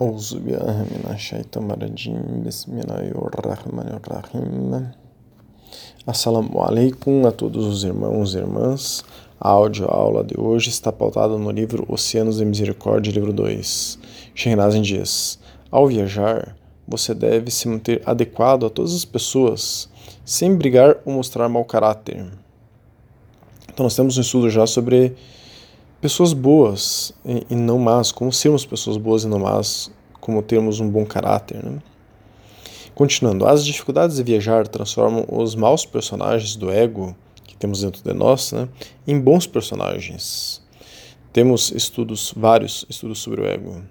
أعوذ بالله من الشيطان الرجيم بسم الله الرحمن الرحيم Assalamu alaikum a todos os irmãos e irmãs. A áudio-aula de hoje está pautada no livro Oceanos de Misericórdia, livro 2. Shehnazin diz: Ao viajar, você deve se manter adequado a todas as pessoas, sem brigar ou mostrar mau caráter. Então, nós temos um estudo já sobre pessoas boas e, não más, como sermos pessoas boas e não más, como termos um bom caráter. Né? Continuando, as dificuldades de viajar transformam os maus personagens do ego que temos dentro de nós né, em bons personagens. Temos estudos, vários estudos sobre o ego.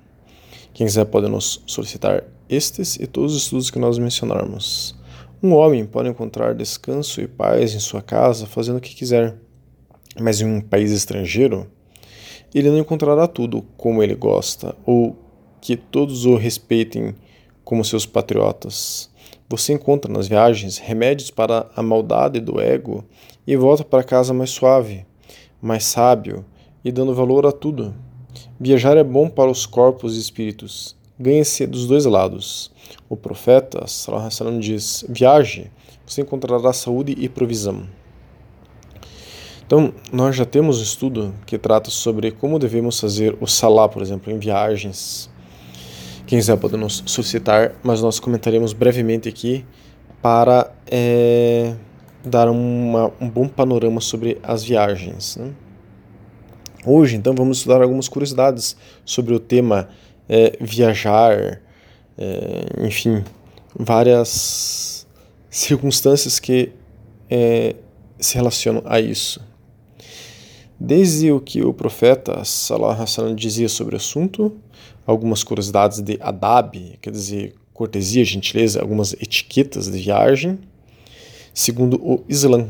Quem quiser pode nos solicitar estes e todos os estudos que nós mencionarmos. Um homem pode encontrar descanso e paz em sua casa fazendo o que quiser, mas em um país estrangeiro, ele não encontrará tudo como ele gosta ou que todos o respeitem como seus patriotas. Você encontra nas viagens remédios para a maldade do ego e volta para casa mais suave, mais sábio e dando valor a tudo. Viajar é bom para os corpos e espíritos. Ganha-se dos dois lados. O profeta Salam diz: Viaje, você encontrará saúde e provisão. Então, nós já temos um estudo que trata sobre como devemos fazer o salá, por exemplo, em viagens. Quem quiser pode nos solicitar, mas nós comentaremos brevemente aqui para é, dar uma, um bom panorama sobre as viagens. Né? Hoje, então, vamos estudar algumas curiosidades sobre o tema é, viajar, é, enfim, várias circunstâncias que é, se relacionam a isso. Desde o que o profeta Salah dizia sobre o assunto, algumas curiosidades de adab, quer dizer, cortesia, gentileza, algumas etiquetas de viagem, segundo o Islã.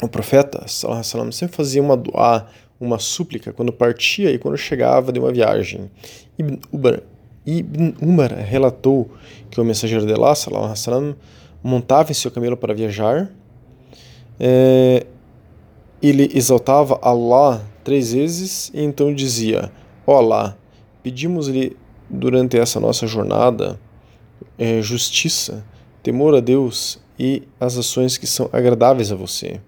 O profeta Salah sempre fazia uma doa, uma súplica quando partia e quando chegava de uma viagem. Ibn Umar, Ibn Umar relatou que o mensageiro de Allah, Salah montava em seu camelo para viajar. É, ele exaltava Allah três vezes e então dizia: Ó Allah, pedimos-lhe durante essa nossa jornada é, justiça, temor a Deus e as ações que são agradáveis a você.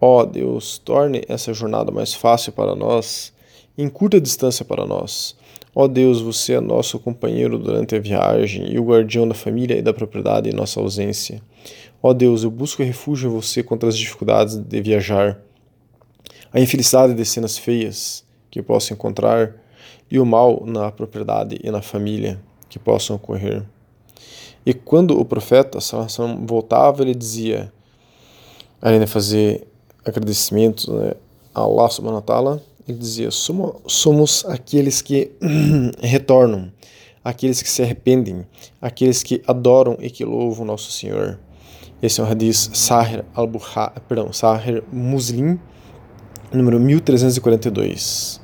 Ó Deus, torne essa jornada mais fácil para nós, em curta distância para nós. Ó Deus, você é nosso companheiro durante a viagem e o guardião da família e da propriedade em nossa ausência. Ó Deus, eu busco refúgio em você contra as dificuldades de viajar a infelicidade de cenas feias que posso encontrar e o mal na propriedade e na família que possam ocorrer. E quando o profeta Sallallahu voltava, ele dizia, além de fazer agradecimentos né, a Allah subhanahu wa ta'ala, ele dizia, somos, aqueles que retornam, aqueles que se arrependem, aqueles que adoram e que louvam nosso Senhor. Esse é o hadith Sahir al-Bukhari, perdão, Sahir Muslim, número 1342.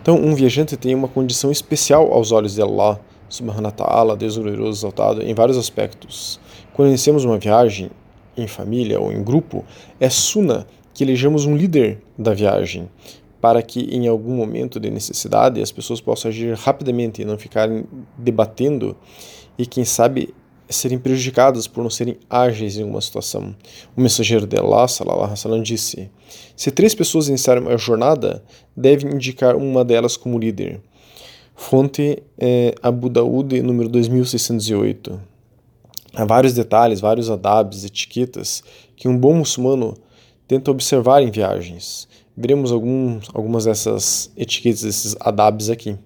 Então, um viajante tem uma condição especial aos olhos de Allah, subhanahu wa ta'ala, Deus glorioso exaltado, em vários aspectos. Quando iniciamos uma viagem em família ou em grupo, é suna que elejamos um líder da viagem, para que em algum momento de necessidade as pessoas possam agir rapidamente e não ficarem debatendo e, quem sabe, serem prejudicadas por não serem ágeis em uma situação. O mensageiro de Allah, sallallahu alaihi disse: Se três pessoas iniciarem uma jornada, devem indicar uma delas como líder. Fonte é Abu Daud, número 2608. Há vários detalhes, vários adabs, etiquetas que um bom muçulmano tenta observar em viagens. Veremos alguns, algumas dessas etiquetas, desses adabs aqui.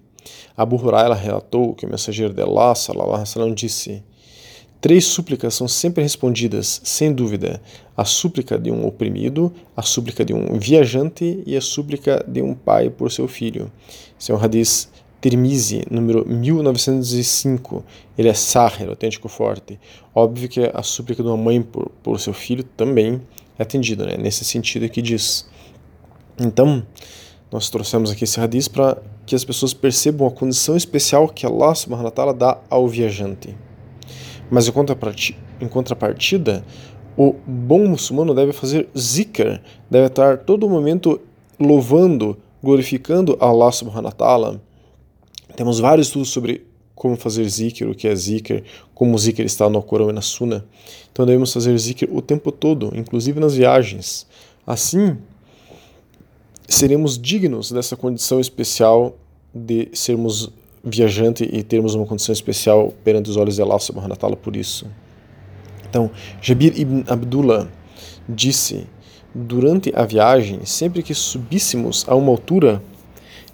Abu Huraira relatou que o mensageiro de Allah, sallallahu alaihi disse: Três súplicas são sempre respondidas, sem dúvida: a súplica de um oprimido, a súplica de um viajante e a súplica de um pai por seu filho. Esse é um hadith Tirmizi, número 1905. Ele é sahir, autêntico forte. Óbvio que a súplica de uma mãe por, por seu filho também é atendida, né? nesse sentido que diz. Então, nós trouxemos aqui esse hadith para que as pessoas percebam a condição especial que Allah subhanahu wa dá ao viajante. Mas em contrapartida, o bom muçulmano deve fazer zikr, deve estar todo momento louvando, glorificando Allah subhanahu wa ta'ala, Temos vários estudos sobre como fazer zikr, o que é zikr, como o zikr está no Corão e na Sunna. Então devemos fazer zikr o tempo todo, inclusive nas viagens. Assim, seremos dignos dessa condição especial de sermos viajante e termos uma condição especial perante os olhos de Allah subhanahu wa ta'ala por isso. Então, Jabir ibn Abdullah disse: Durante a viagem, sempre que subíssemos a uma altura,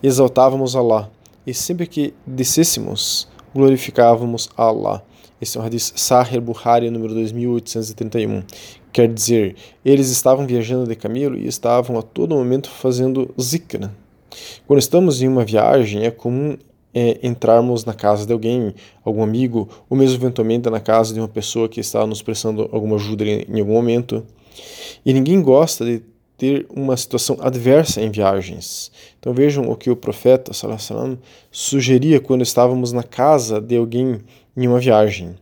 exaltávamos Allah, e sempre que descêssemos, glorificávamos Allah. Esse é o hadith Sahih Bukhari, número 2831. Quer dizer, eles estavam viajando de camelo e estavam a todo momento fazendo zikr. Quando estamos em uma viagem, é comum é, entrarmos na casa de alguém, algum amigo, ou mesmo eventualmente na casa de uma pessoa que está nos prestando alguma ajuda em algum momento. E ninguém gosta de ter uma situação adversa em viagens. Então vejam o que o profeta sallam, sugeria quando estávamos na casa de alguém em uma viagem.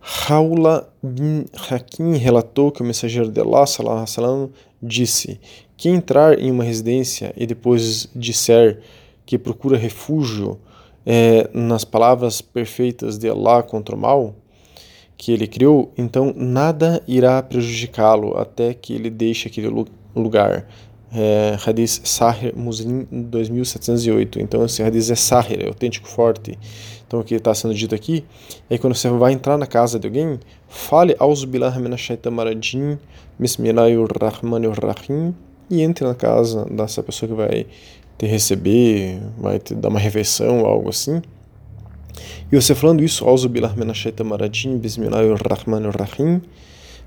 Raula bin Hakim relatou que o mensageiro de Allah sallam, disse: Quem entrar em uma residência e depois disser que procura refúgio é, nas palavras perfeitas de Allah contra o mal que ele criou, então nada irá prejudicá-lo até que ele deixe aquele lugar. É, hadith Sahir Muslim 2708. Então esse hadith é Sahir, é autêntico, forte. Então o que está sendo dito aqui é que quando você vai entrar na casa de alguém, fale Auzubillah Minashaitamaradim, Bismillahirrahmanirrahim e entre na casa dessa pessoa que vai te receber, vai te dar uma refeição, algo assim. E você falando isso, Bismillahirrahmanirrahim,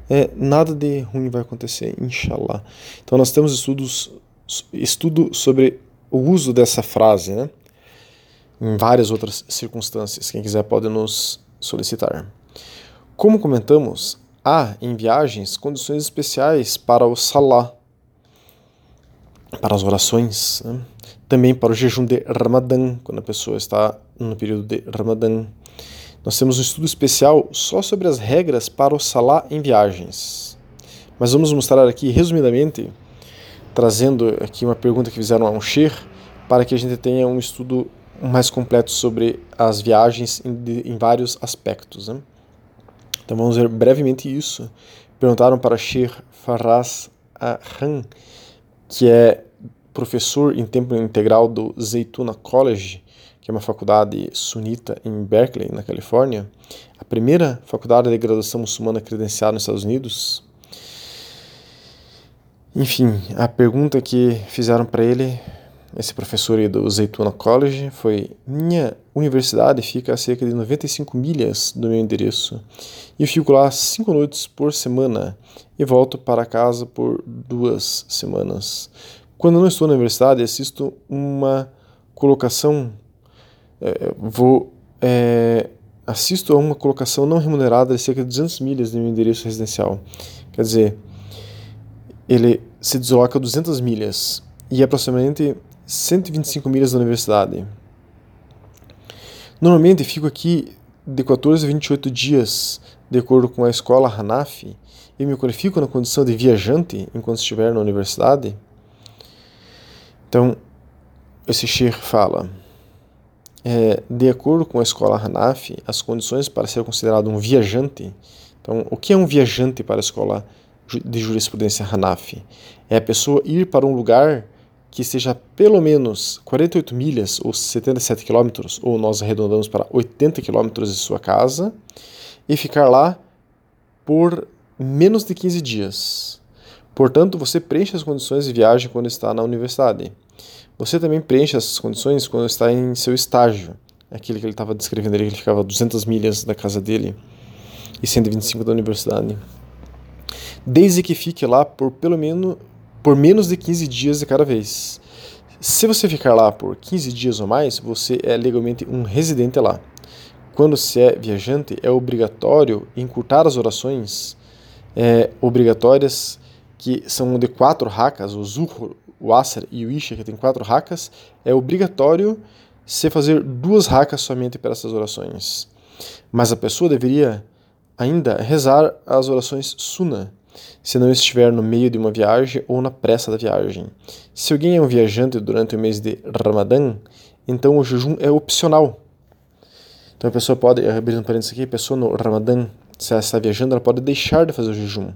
é, nada de ruim vai acontecer, inshallah. Então nós temos estudos, estudo sobre o uso dessa frase, né? Em várias outras circunstâncias. Quem quiser pode nos solicitar. Como comentamos, há em viagens condições especiais para o salah, para as orações, né? Também para o jejum de Ramadã, quando a pessoa está no período de Ramadã. Nós temos um estudo especial só sobre as regras para o Salah em viagens. Mas vamos mostrar aqui resumidamente, trazendo aqui uma pergunta que fizeram a um Sheikh, para que a gente tenha um estudo mais completo sobre as viagens em, em vários aspectos. Né? Então vamos ver brevemente isso. Perguntaram para Sheikh Faraz Ahan, que é professor em tempo integral do Zaytuna College, que é uma faculdade sunita em Berkeley, na Califórnia, a primeira faculdade de graduação muçulmana credenciada nos Estados Unidos. Enfim, a pergunta que fizeram para ele, esse professor do Zaytuna College, foi: Minha universidade fica a cerca de 95 milhas do meu endereço e eu fico lá cinco noites por semana e volto para casa por duas semanas. Quando não estou na universidade, assisto uma colocação, é, vou é, assisto a uma colocação não remunerada de cerca de 200 milhas do meu endereço residencial. Quer dizer, ele se desloca 200 milhas e é aproximadamente 125 milhas da universidade. Normalmente fico aqui de 14 a 28 dias, de acordo com a escola Hanafi, e me qualifico na condição de viajante enquanto estiver na universidade. Então, esse Sheikh fala, é, de acordo com a escola Hanafi, as condições para ser considerado um viajante, então, o que é um viajante para a escola de jurisprudência Hanafi? É a pessoa ir para um lugar que seja pelo menos 48 milhas ou 77 quilômetros, ou nós arredondamos para 80 quilômetros de sua casa, e ficar lá por menos de 15 dias. Portanto, você preenche as condições de viagem quando está na universidade. Você também preenche essas condições quando está em seu estágio. Aquele que ele estava descrevendo ali, que ele ficava a 200 milhas da casa dele e 125 da universidade. Desde que fique lá por pelo menos por menos de 15 dias de cada vez. Se você ficar lá por 15 dias ou mais, você é legalmente um residente lá. Quando se é viajante, é obrigatório encurtar as orações é, obrigatórias que são de quatro racas, o Zuhur, o Asr e o Isha, que tem quatro racas, é obrigatório se fazer duas racas somente para essas orações. Mas a pessoa deveria ainda rezar as orações Sunnah, se não estiver no meio de uma viagem ou na pressa da viagem. Se alguém é um viajante durante o mês de Ramadã, então o jejum é opcional. Então a pessoa pode, abrindo um parênteses aqui, a pessoa no Ramadã, se ela está viajando, ela pode deixar de fazer o jejum.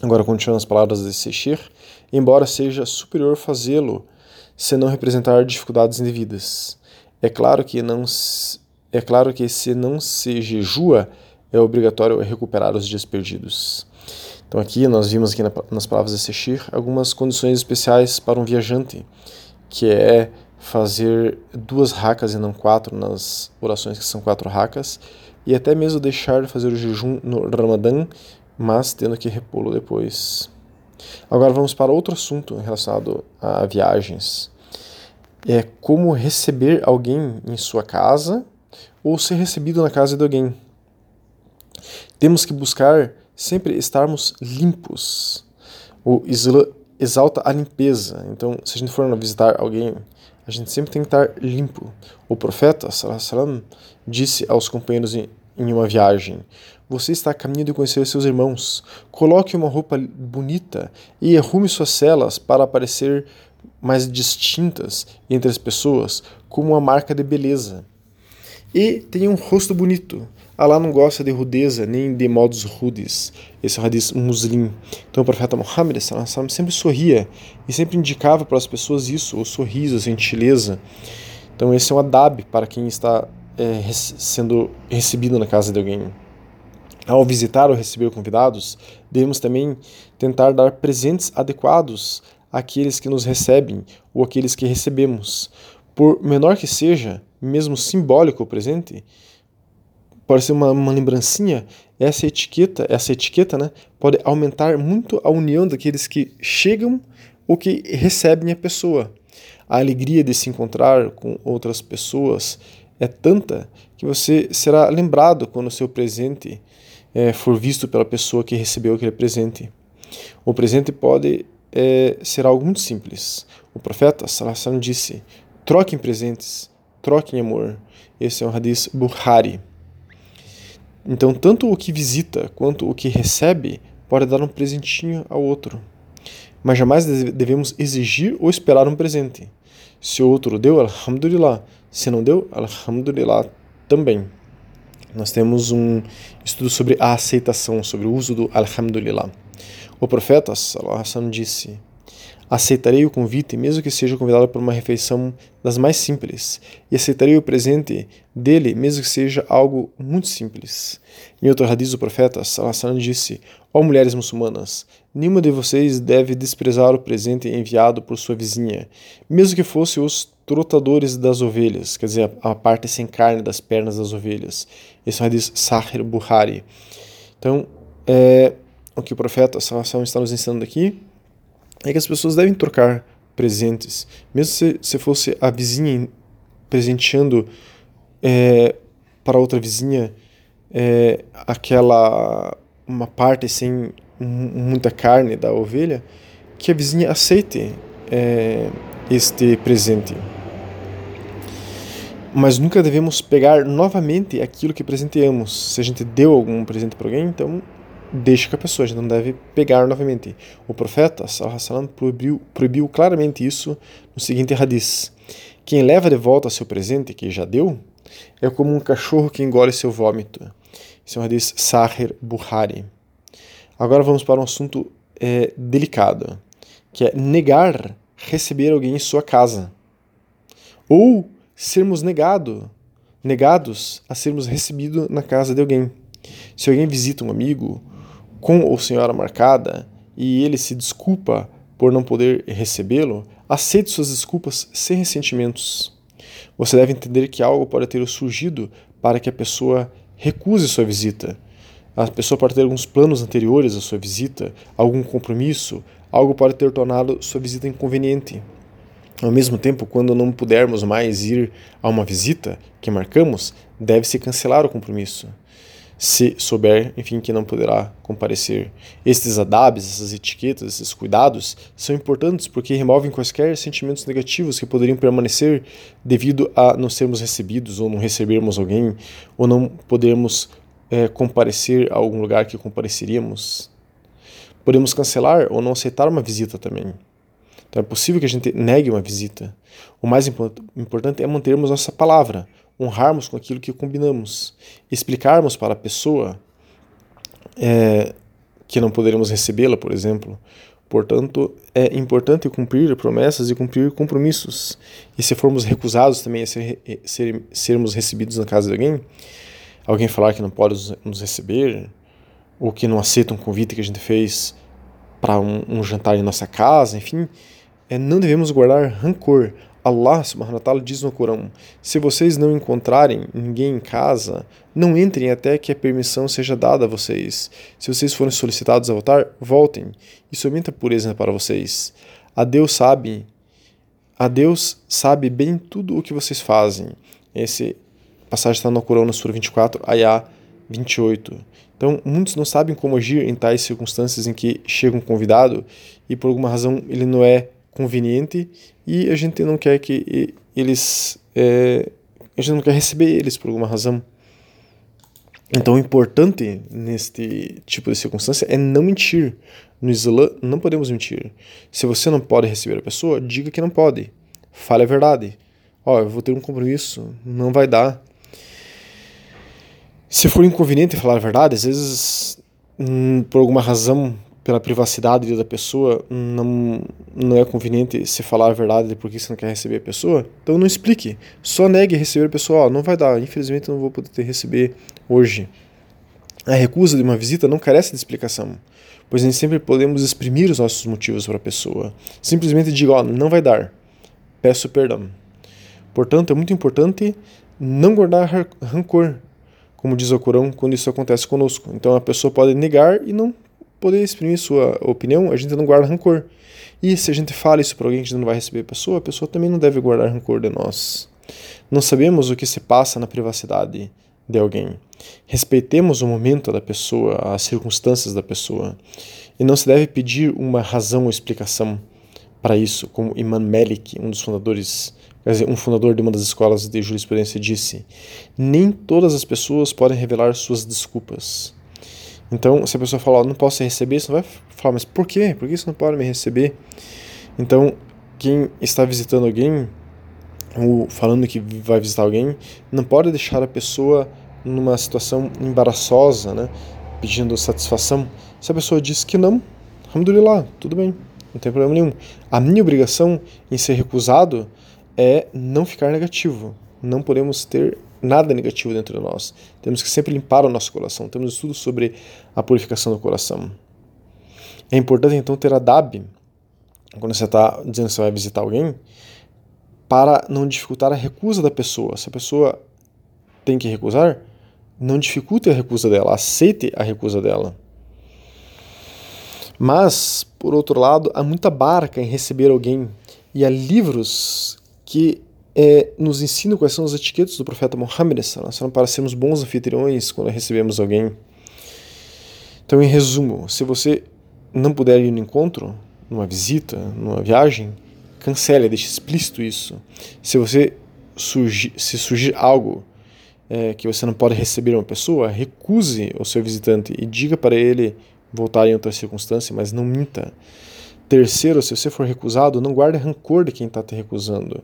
Agora, continuando as palavras de Sechir, embora seja superior fazê-lo se não representar dificuldades indevidas. É claro que não é claro que se não se jejua, é obrigatório recuperar os dias perdidos. Então aqui nós vimos aqui nas palavras de Sechir algumas condições especiais para um viajante, que é fazer duas racas e não quatro nas orações que são quatro racas, e até mesmo deixar de fazer o jejum no Ramadã, mas tendo que repô-lo depois. Agora vamos para outro assunto relacionado a viagens. É como receber alguém em sua casa ou ser recebido na casa de alguém. Temos que buscar sempre estarmos limpos. O Islã exalta a limpeza. Então, se a gente for visitar alguém, a gente sempre tem que estar limpo. O profeta salam, disse aos companheiros em, em uma viagem: Você está a caminho de conhecer seus irmãos. Coloque uma roupa bonita e arrume suas celas para aparecer mais distintas entre as pessoas, como uma marca de beleza. E tenha um rosto bonito. Allah não gosta de rudeza nem de modos rudes. Esse é o hadith muslim. Então o profeta Muhammad sempre sorria e sempre indicava para as pessoas isso, o sorriso, a gentileza. Então esse é um adab para quem está é, sendo recebido na casa de alguém. Ao visitar ou receber convidados, devemos também tentar dar presentes adequados àqueles que nos recebem ou àqueles que recebemos. Por menor que seja, mesmo simbólico o presente, pode ser uma, uma lembrancinha, essa etiqueta, essa etiqueta, né, pode aumentar muito a união daqueles que chegam ou que recebem a pessoa. A alegria de se encontrar com outras pessoas é tanta que você será lembrado quando o seu presente é, for visto pela pessoa que recebeu aquele presente. O presente pode é, ser algo muito simples. O profeta Salassan disse: troquem presentes, troquem amor. Esse é um hadith Bukhari. Então, tanto o que visita quanto o que recebe pode dar um presentinho ao outro. Mas jamais devemos exigir ou esperar um presente. Se o outro deu, alhamdulillah. Se não deu, alhamdulillah também. Nós temos um estudo sobre a aceitação, sobre o uso do alhamdulillah. O profeta sallallahu disse: Aceitarei o convite, mesmo que seja convidado para uma refeição das mais simples, e aceitarei o presente dele, mesmo que seja algo muito simples. Em outro hadith, o profeta Salassan disse: Ó oh, mulheres muçulmanas, nenhuma de vocês deve desprezar o presente enviado por sua vizinha, mesmo que fosse os trotadores das ovelhas, quer dizer, a parte sem carne das pernas das ovelhas. Esse é o hadith Sahir Buhari. Então, é, o que o profeta Salassan está nos ensinando aqui é que as pessoas devem trocar presentes. Mesmo se, se fosse a vizinha presenteando é, para outra vizinha é, aquela uma parte sem muita carne da ovelha, que a vizinha aceite é, este presente. Mas nunca devemos pegar novamente aquilo que presenteamos. Se a gente deu algum presente para alguém, então deixa que a pessoa, a gente não deve pegar novamente. O profeta proibiu, proibiu claramente isso no seguinte hadith: Quem leva de volta seu presente que já deu é como um cachorro que engole seu vômito. Isso é um hadith Sahir Buhari. Agora vamos para um assunto é, delicado, que é negar receber alguém em sua casa. Ou sermos negado, negados a sermos recebidos na casa de alguém. Se alguém visita um amigo com ou senhora marcada e ele se desculpa por não poder recebê-lo, aceite suas desculpas sem ressentimentos. Você deve entender que algo pode ter surgido para que a pessoa recuse sua visita. A pessoa pode ter alguns planos anteriores à sua visita, algum compromisso, algo pode ter tornado sua visita inconveniente. Ao mesmo tempo, quando não pudermos mais ir a uma visita que marcamos, deve-se cancelar o compromisso se souber, enfim, que não poderá comparecer. Estes adabs, essas etiquetas, esses cuidados são importantes porque removem quaisquer sentimentos negativos que poderiam permanecer devido a não sermos recebidos ou não recebermos alguém ou não podermos é, comparecer a algum lugar que compareceríamos. Podemos cancelar ou não aceitar uma visita também. Então é possível que a gente negue uma visita. O mais importante é mantermos nossa palavra, honrarmos com aquilo que combinamos, explicarmos para a pessoa é, que não poderemos recebê-la, por exemplo. Portanto, é importante cumprir promessas e cumprir compromissos. E se formos recusados também a ser, ser, sermos recebidos na casa de alguém, alguém falar que não pode nos receber, ou que não aceita um convite que a gente fez para um, um jantar em nossa casa, enfim, é, não devemos guardar rancor. Allah subhanahu wa ta'ala diz no Corão: Se vocês não encontrarem ninguém em casa, não entrem até que a permissão seja dada a vocês. Se vocês forem solicitados a voltar, voltem. Isso aumenta a pureza para vocês. A Deus sabe, a Deus sabe bem tudo o que vocês fazem. Esse passagem está no Corão, na Sura 24, Ayah 28. Então, muitos não sabem como agir em tais circunstâncias em que chega um convidado e por alguma razão ele não é conveniente e a gente não quer que eles é, a gente não quer receber eles por alguma razão. Então, o importante neste tipo de circunstância é não mentir. No Islã, não podemos mentir. Se você não pode receber a pessoa, diga que não pode. Fale a verdade. Ó, oh, eu vou ter um compromisso, não vai dar. Se for inconveniente falar a verdade, às vezes, hum, por alguma razão, pela privacidade da pessoa, não, não é conveniente se falar a verdade porque você não quer receber a pessoa, então não explique. Só negue receber a pessoa. Oh, não vai dar, infelizmente não vou poder te receber hoje. A recusa de uma visita não carece de explicação, pois nem sempre podemos exprimir os nossos motivos para a pessoa. Simplesmente diga: oh, não vai dar, peço perdão. Portanto, é muito importante não guardar rancor, como diz o Corão, quando isso acontece conosco. Então a pessoa pode negar e não poder exprimir sua opinião, a gente não guarda rancor. E se a gente fala isso para alguém que não vai receber a pessoa, a pessoa também não deve guardar rancor de nós. Não sabemos o que se passa na privacidade de alguém. Respeitemos o momento da pessoa, as circunstâncias da pessoa. E não se deve pedir uma razão ou explicação para isso, como Imam Malik, um dos fundadores, quer dizer, um fundador de uma das escolas de jurisprudência, disse: Nem todas as pessoas podem revelar suas desculpas. Então, se a pessoa falar, não posso receber, você não vai falar, mas por quê? Por que você não pode me receber? Então, quem está visitando alguém, ou falando que vai visitar alguém, não pode deixar a pessoa numa situação embaraçosa, né? Pedindo satisfação. Se a pessoa diz que não, alhamdulillah, tudo bem, não tem problema nenhum. A minha obrigação em ser recusado é não ficar negativo. Não podemos ter nada negativo dentro de nós. Temos que sempre limpar o nosso coração. Temos estudo sobre a purificação do coração. É importante então ter a DAB, quando você está dizendo que você vai visitar alguém, para não dificultar a recusa da pessoa. Se a pessoa tem que recusar, não dificulte a recusa dela, aceite a recusa dela. Mas, por outro lado, há muita barca em receber alguém e há livros que é, nos ensina quais são as etiquetas do profeta Muhammad para sermos bons anfitriões quando recebemos alguém. Então, em resumo, se você não puder ir no encontro, numa visita, numa viagem, cancele, deixe explícito isso. Se você surgir, se surgir algo é, que você não pode receber uma pessoa, recuse o seu visitante e diga para ele voltar em outra circunstância, mas não minta. Terceiro, se você for recusado, não guarde rancor de quem está te recusando.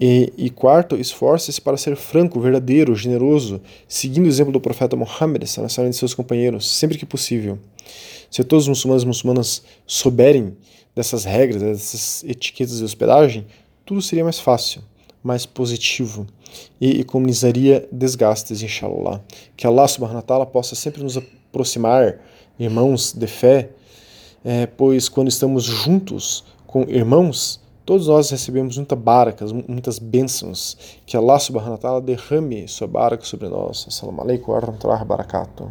E, e quarto, esforce-se para ser franco, verdadeiro, generoso, seguindo o exemplo do profeta Muhammad, e de seus companheiros, sempre que possível. Se todos os muçulmanos e muçulmanas souberem dessas regras, dessas etiquetas de hospedagem, tudo seria mais fácil, mais positivo e economizaria desgastes, inshallah. Que Allah subhanahu wa ta'ala possa sempre nos aproximar, irmãos de fé, é, pois quando estamos juntos com irmãos, todos nós recebemos muitas barakas, muitas bênçãos. Que Allah subhanahu wa ta'ala derrame sua baraka sobre nós. Assalamu alaikum wa rahmatullahi wa barakatuh.